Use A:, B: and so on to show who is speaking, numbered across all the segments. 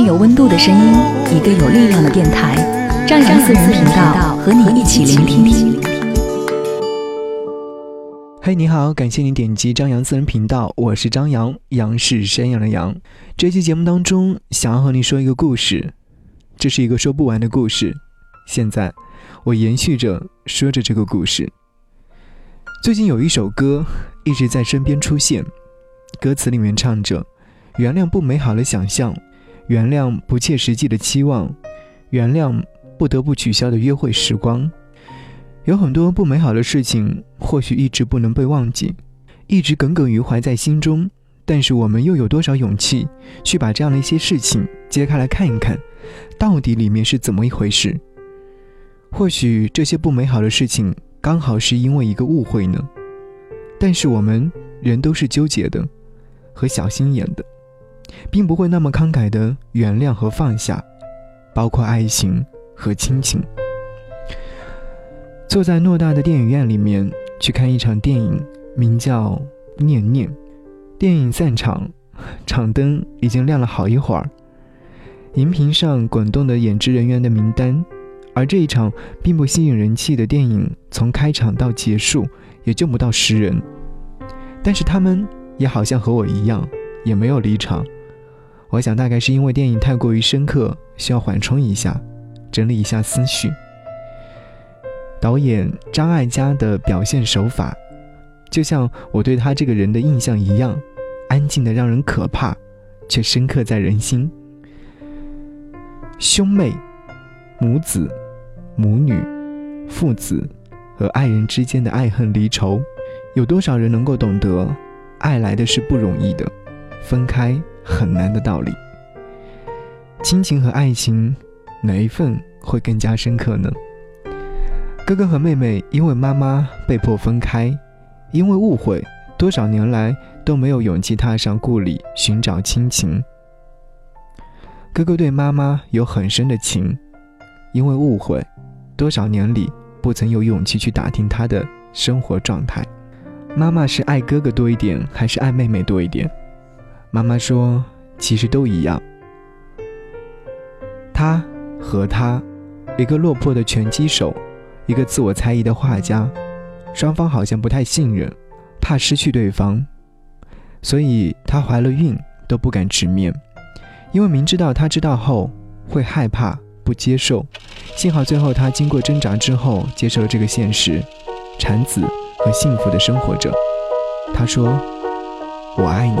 A: 有温度的声音，一个有力量的电台，张扬私人频道和你一起聆听。
B: 嘿，你好，感谢你点击张扬私人频道，我是张扬，杨是山羊的羊。这期节目当中，想要和你说一个故事，这是一个说不完的故事。现在，我延续着说着这个故事。最近有一首歌一直在身边出现，歌词里面唱着：“原谅不美好的想象。”原谅不切实际的期望，原谅不得不取消的约会时光，有很多不美好的事情，或许一直不能被忘记，一直耿耿于怀在心中。但是我们又有多少勇气去把这样的一些事情揭开来看一看，到底里面是怎么一回事？或许这些不美好的事情刚好是因为一个误会呢？但是我们人都是纠结的，和小心眼的。并不会那么慷慨的原谅和放下，包括爱情和亲情。坐在偌大的电影院里面去看一场电影，名叫《念念》。电影散场，场灯已经亮了好一会儿，荧屏上滚动的演职人员的名单。而这一场并不吸引人气的电影，从开场到结束也就不到十人。但是他们也好像和我一样，也没有离场。我想，大概是因为电影太过于深刻，需要缓冲一下，整理一下思绪。导演张艾嘉的表现手法，就像我对他这个人的印象一样，安静的让人可怕，却深刻在人心。兄妹、母子、母女、父子和爱人之间的爱恨离愁，有多少人能够懂得？爱来的是不容易的，分开。很难的道理。亲情和爱情，哪一份会更加深刻呢？哥哥和妹妹因为妈妈被迫分开，因为误会，多少年来都没有勇气踏上故里寻找亲情。哥哥对妈妈有很深的情，因为误会，多少年里不曾有勇气去打听她的生活状态。妈妈是爱哥哥多一点，还是爱妹妹多一点？妈妈说：“其实都一样。他和他，一个落魄的拳击手，一个自我猜疑的画家，双方好像不太信任，怕失去对方，所以她怀了孕都不敢直面，因为明知道他知道后会害怕不接受。幸好最后他经过挣扎之后接受了这个现实，产子和幸福的生活着。他说：‘我爱你。’”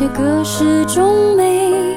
C: 些歌始终没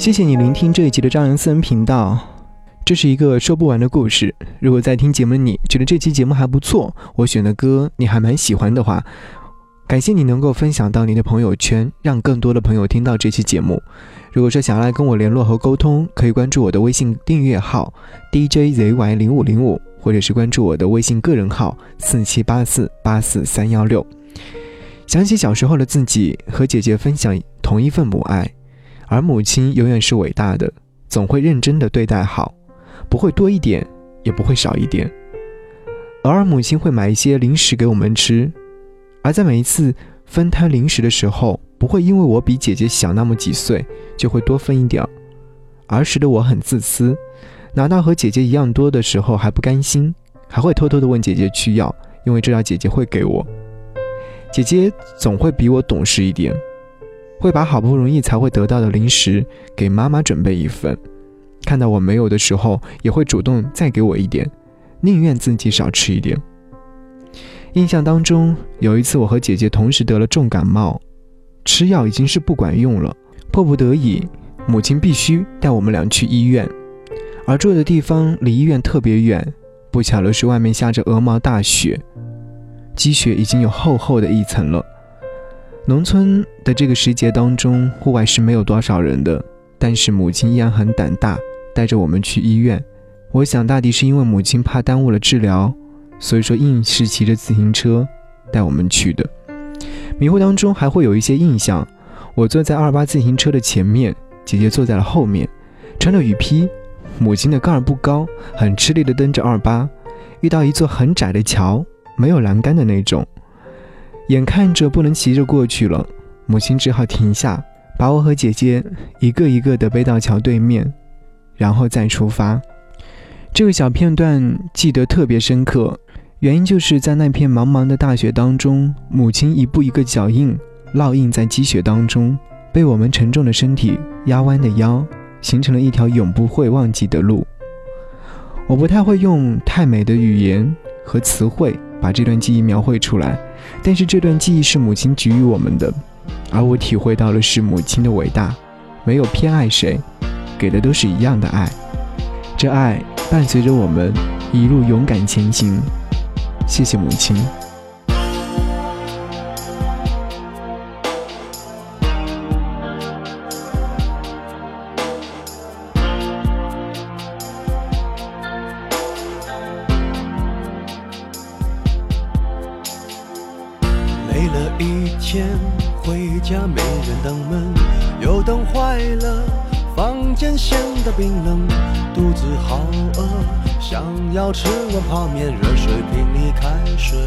B: 谢谢你聆听这一集的张扬私人频道。这是一个说不完的故事。如果在听节目的你觉得这期节目还不错，我选的歌你还蛮喜欢的话，感谢你能够分享到你的朋友圈，让更多的朋友听到这期节目。如果说想要来跟我联络和沟通，可以关注我的微信订阅号 DJZY 零五零五，或者是关注我的微信个人号四七八四八四三幺六。想起小时候的自己，和姐姐分享同一份母爱。而母亲永远是伟大的，总会认真的对待好，不会多一点，也不会少一点。偶尔母亲会买一些零食给我们吃，而在每一次分摊零食的时候，不会因为我比姐姐小那么几岁，就会多分一点儿。儿时的我很自私，拿到和姐姐一样多的时候还不甘心，还会偷偷的问姐姐去要，因为知道姐姐会给我。姐姐总会比我懂事一点。会把好不容易才会得到的零食给妈妈准备一份，看到我没有的时候，也会主动再给我一点，宁愿自己少吃一点。印象当中，有一次我和姐姐同时得了重感冒，吃药已经是不管用了，迫不得已，母亲必须带我们俩去医院，而住的地方离医院特别远，不巧的是外面下着鹅毛大雪，积雪已经有厚厚的一层了。农村的这个时节当中，户外是没有多少人的，但是母亲依然很胆大，带着我们去医院。我想大抵是因为母亲怕耽误了治疗，所以说硬是骑着自行车带我们去的。迷糊当中还会有一些印象，我坐在二八自行车的前面，姐姐坐在了后面，穿着雨披，母亲的个儿不高，很吃力的蹬着二八，遇到一座很窄的桥，没有栏杆的那种。眼看着不能骑着过去了，母亲只好停下，把我和姐姐一个一个的背到桥对面，然后再出发。这个小片段记得特别深刻，原因就是在那片茫茫的大雪当中，母亲一步一个脚印烙印在积雪当中，被我们沉重的身体压弯的腰，形成了一条永不会忘记的路。我不太会用太美的语言和词汇把这段记忆描绘出来。但是这段记忆是母亲给予我们的，而我体会到了是母亲的伟大，没有偏爱谁，给的都是一样的爱，这爱伴随着我们一路勇敢前行。谢谢母亲。
D: 泡面，热水瓶里开水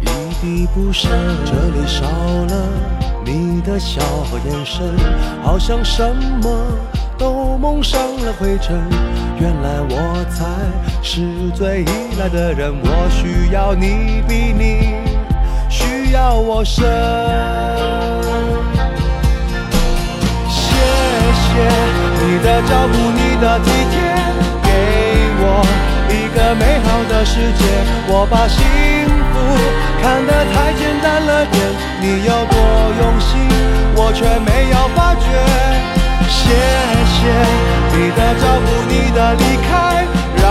D: 一滴不剩，这里少了你的笑和眼神，好像什么都蒙上了灰尘。原来我才是最依赖的人，我需要你比你需要我深。谢谢你的照顾，你的体贴，给我个美好的世界。我把幸福看得太简单了点，你有多用心，我却没有发觉。谢谢你的照顾，你的离开，让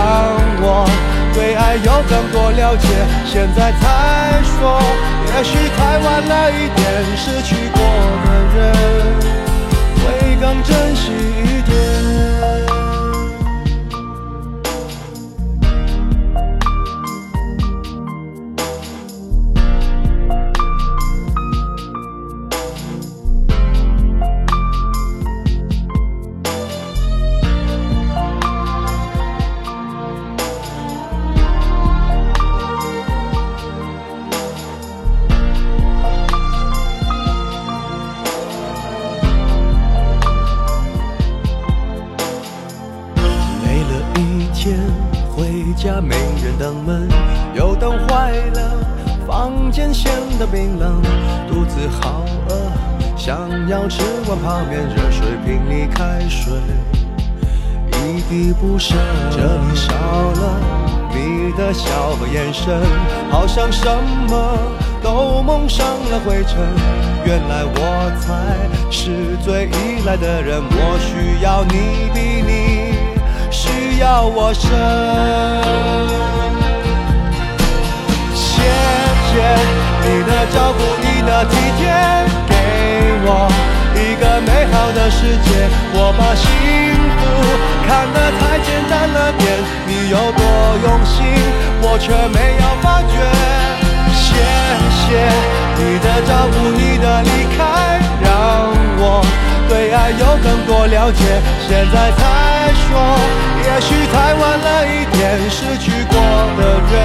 D: 我对爱有更多了解。现在才说，也许太晚了一点，失去过的人会更珍惜一点。想要吃碗泡面，热水瓶里开水一滴不剩这里少了你的笑和眼神，好像什么都蒙上了灰尘。原来我才是最依赖的人，我需要你比你需要我深。谢谢你的照顾，你的体贴，我一个美好的世界，我把幸福。看得太简单了点，你有多用心，我却没有发觉。谢谢你的照顾，你的离开，让我对爱有更多了解。现在才说，也许太晚了一点，失去过的人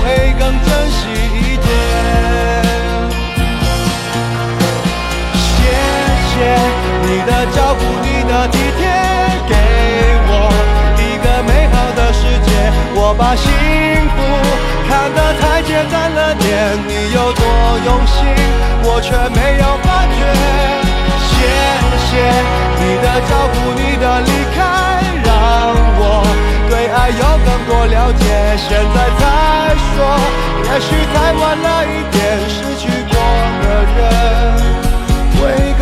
D: 会更珍惜一点。谢你的照顾，你的体贴。给我一个美好的世界。我把幸福看得太简单了点，你有多用心，我却没有发觉。谢谢你的照顾，你的离开，让我对爱有更多了解。现在再说，也许太晚了一点，失去过的人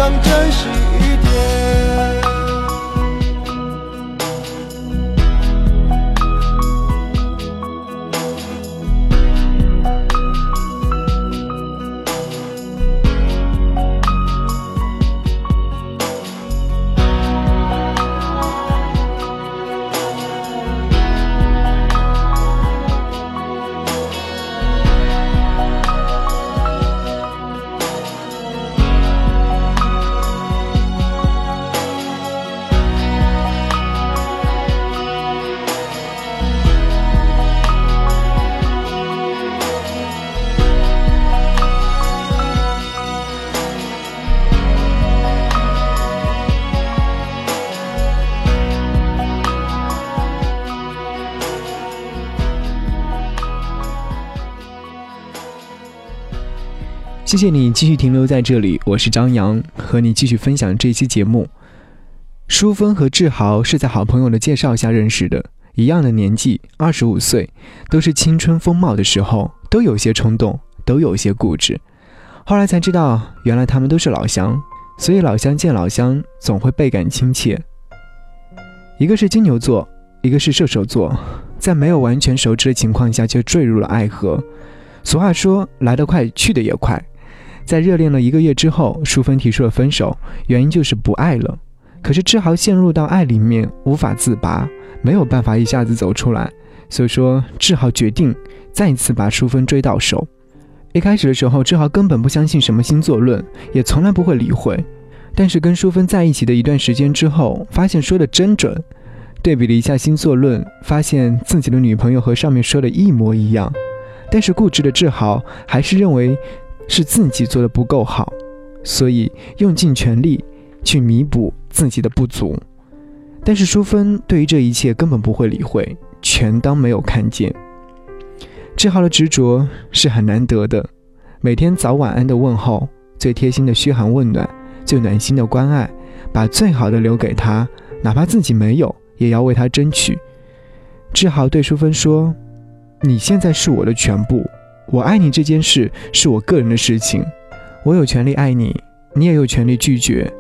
D: 想珍惜
B: 谢谢你继续停留在这里，我是张扬，和你继续分享这期节目。淑芬和志豪是在好朋友的介绍下认识的，一样的年纪，二十五岁，都是青春风貌的时候，都有些冲动，都有些固执。后来才知道，原来他们都是老乡，所以老乡见老乡总会倍感亲切。一个是金牛座，一个是射手座，在没有完全熟知的情况下就坠入了爱河。俗话说，来得快，去得也快。在热恋了一个月之后，淑芬提出了分手，原因就是不爱了。可是志豪陷入到爱里面无法自拔，没有办法一下子走出来，所以说志豪决定再一次把淑芬追到手。一开始的时候，志豪根本不相信什么星座论，也从来不会理会。但是跟淑芬在一起的一段时间之后，发现说的真准。对比了一下星座论，发现自己的女朋友和上面说的一模一样。但是固执的志豪还是认为。是自己做的不够好，所以用尽全力去弥补自己的不足。但是淑芬对于这一切根本不会理会，全当没有看见。志豪的执着是很难得的，每天早晚安的问候，最贴心的嘘寒问暖，最暖心的关爱，把最好的留给他，哪怕自己没有，也要为他争取。志豪对淑芬说：“你现在是我的全部，我爱你这件事是我个人的事情，我有权利爱你，你也有权利拒绝。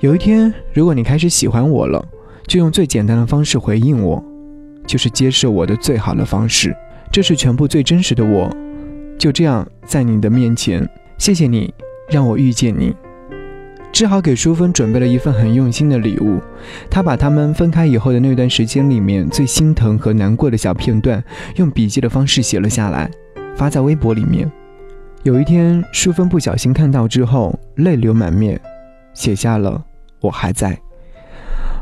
B: 有一天，如果你开始喜欢我了。”就用最简单的方式回应我，就是接受我的最好的方式。这是全部最真实的我。就这样，在你的面前，谢谢你让我遇见你。志豪给淑芬准备了一份很用心的礼物，他把他们分开以后的那段时间里面最心疼和难过的小片段，用笔记的方式写了下来，发在微博里面。有一天，淑芬不小心看到之后，泪流满面，写下了“我还在”。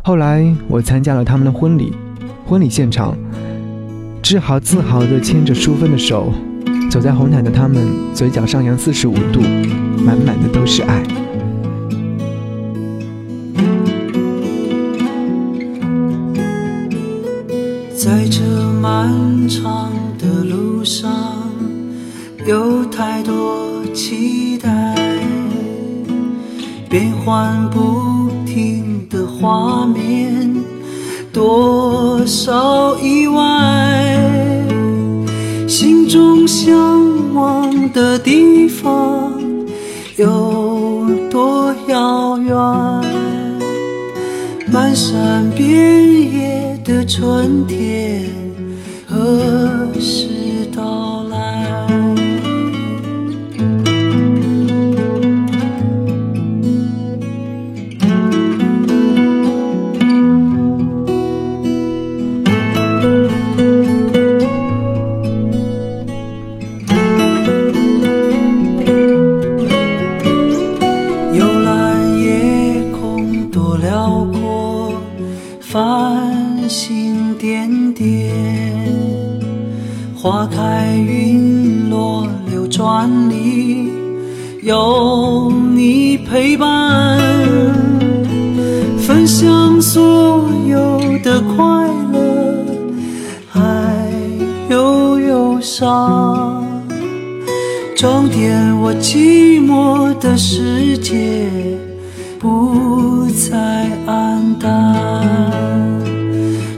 B: 后来我参加了他们的婚礼，婚礼现场，志豪自豪地牵着淑芬的手，走在红毯的他们，嘴角上扬四十五度，满满的都是爱。
E: 在这漫长的路上，有太多期待，变幻不停。的画面，多少意外，心中向往的地方有多遥远？漫山遍野的春天何时到？有你陪伴，分享所有的快乐，还有忧伤，装点我寂寞的世界，不再黯淡。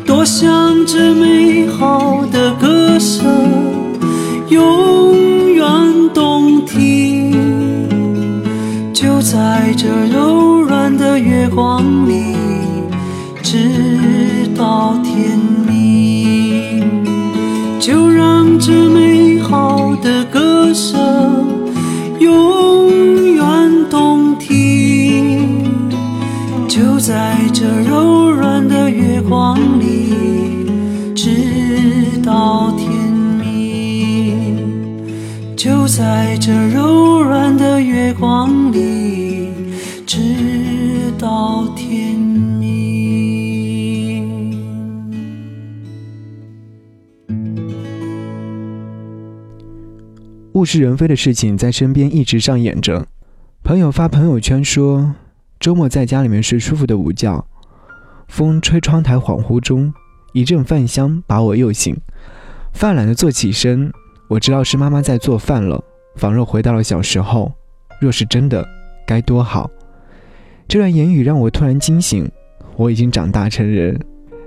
E: 多想这美好的歌声，永在这柔软的月光里，直到天明，就让这美好的歌声永远动听。就在这柔软的月光里，直到天明，就在这柔
B: 物是人非的事情在身边一直上演着。朋友发朋友圈说，周末在家里面睡舒服的午觉，风吹窗台，恍惚中一阵饭香把我又醒。犯懒的坐起身，我知道是妈妈在做饭了，仿若回到了小时候。若是真的，该多好。这段言语让我突然惊醒，我已经长大成人，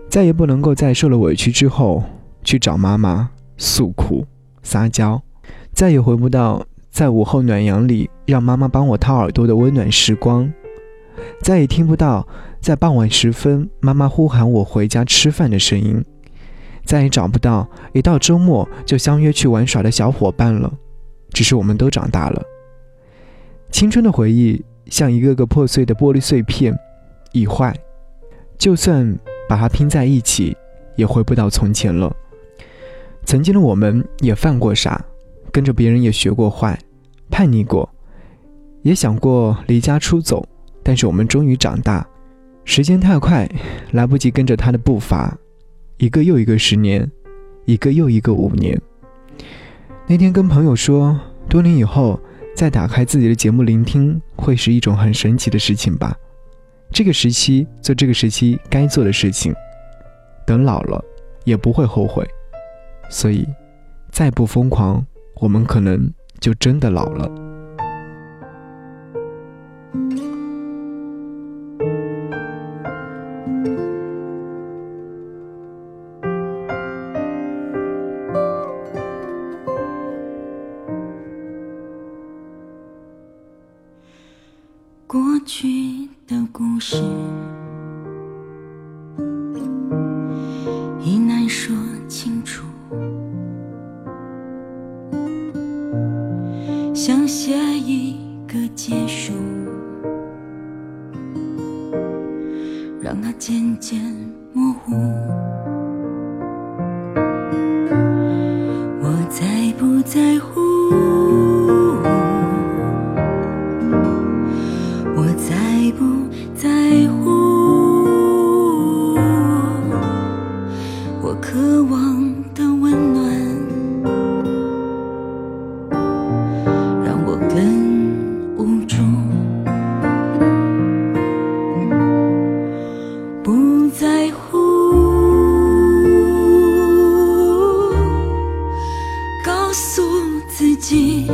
B: 再也不能够在受了委屈之后去找妈妈诉苦撒娇，再也回不到在午后暖阳里让妈妈帮我掏耳朵的温暖时光，再也听不到在傍晚时分妈妈呼喊我回家吃饭的声音，再也找不到一到周末就相约去玩耍的小伙伴了。只是我们都长大了，青春的回忆。像一个个破碎的玻璃碎片，已坏，就算把它拼在一起，也回不到从前了。曾经的我们也犯过傻，跟着别人也学过坏，叛逆过，也想过离家出走。但是我们终于长大，时间太快，来不及跟着他的步伐，一个又一个十年，一个又一个五年。那天跟朋友说，多年以后。再打开自己的节目聆听，会是一种很神奇的事情吧。这个时期做这个时期该做的事情，等老了也不会后悔。所以，再不疯狂，我们可能就真的老了。
C: 过去的故事
B: 你。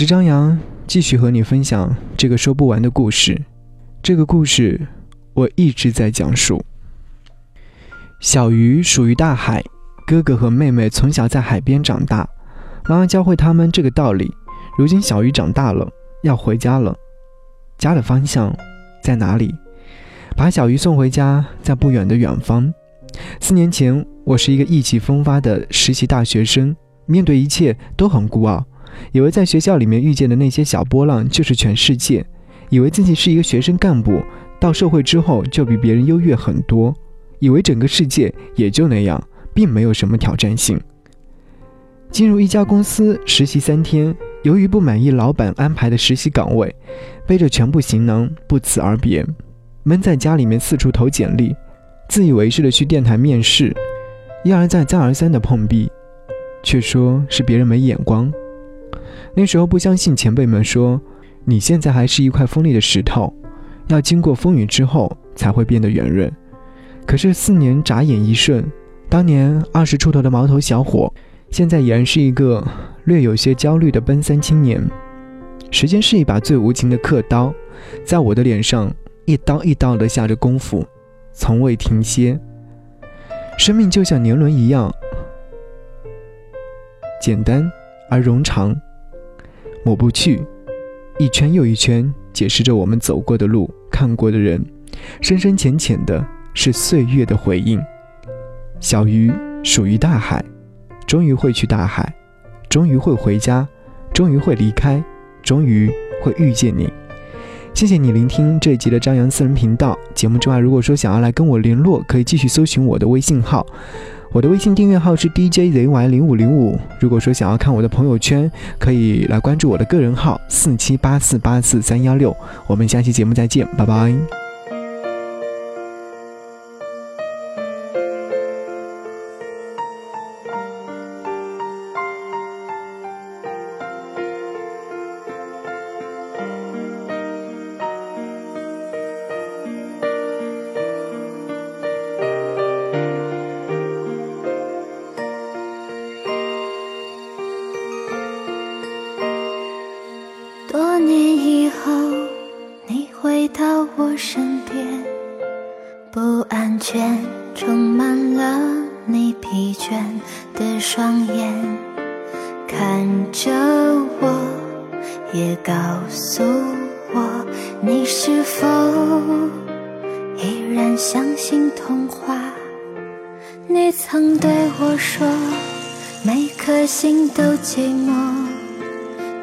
B: 是张扬，继续和你分享这个说不完的故事。这个故事我一直在讲述。小鱼属于大海，哥哥和妹妹从小在海边长大，妈妈教会他们这个道理。如今小鱼长大了，要回家了，家的方向在哪里？把小鱼送回家，在不远的远方。四年前，我是一个意气风发的实习大学生，面对一切都很孤傲，以为在学校里面遇见的那些小波浪就是全世界，以为自己是一个学生干部，到社会之后就比别人优越很多，以为整个世界也就那样，并没有什么挑战性。进入一家公司实习三天，由于不满意老板安排的实习岗位，背着全部行囊不辞而别，闷在家里面四处投简历，自以为是的去电台面试，一而再再而三的碰壁，却说是别人没眼光。那时候不相信前辈们说，你现在还是一块锋利的石头，要经过风雨之后才会变得圆润。可是四年眨眼一瞬，当年二十出头的毛头小伙，现在已然是一个略有些焦虑的奔三青年。时间是一把最无情的刻刀，在我的脸上一刀一刀的下着功夫，从未停歇。生命就像年轮一样，简单而冗长，抹不去，一圈又一圈，解释着我们走过的路、看过的人，深深浅浅的，是岁月的回应。小鱼属于大海，终于会去大海，终于会回家，终于会离开，终于会遇见你。谢谢你聆听这一集的张扬私人频道节目之外，如果说想要来跟我联络，可以继续搜寻我的微信号，我的微信订阅号是 DJZY 零五零五。如果说想要看我的朋友圈，可以来关注我的个人号四七八四八四三幺六。我们下期节目再见，拜拜。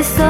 F: 会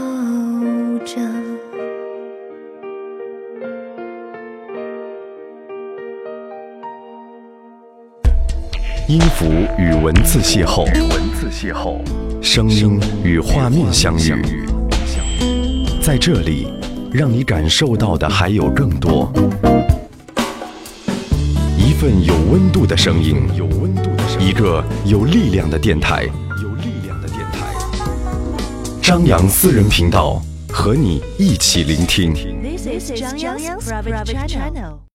G: 音符与文字邂逅，文字邂逅，声音与画面相遇，在这里，让你感受到的还有更多。一份有温度的声音，有温度的声音，一个有力量的电台，有力量的电台。张扬私人频道，和你一起聆听。
H: This is Zhang Yang's private channel.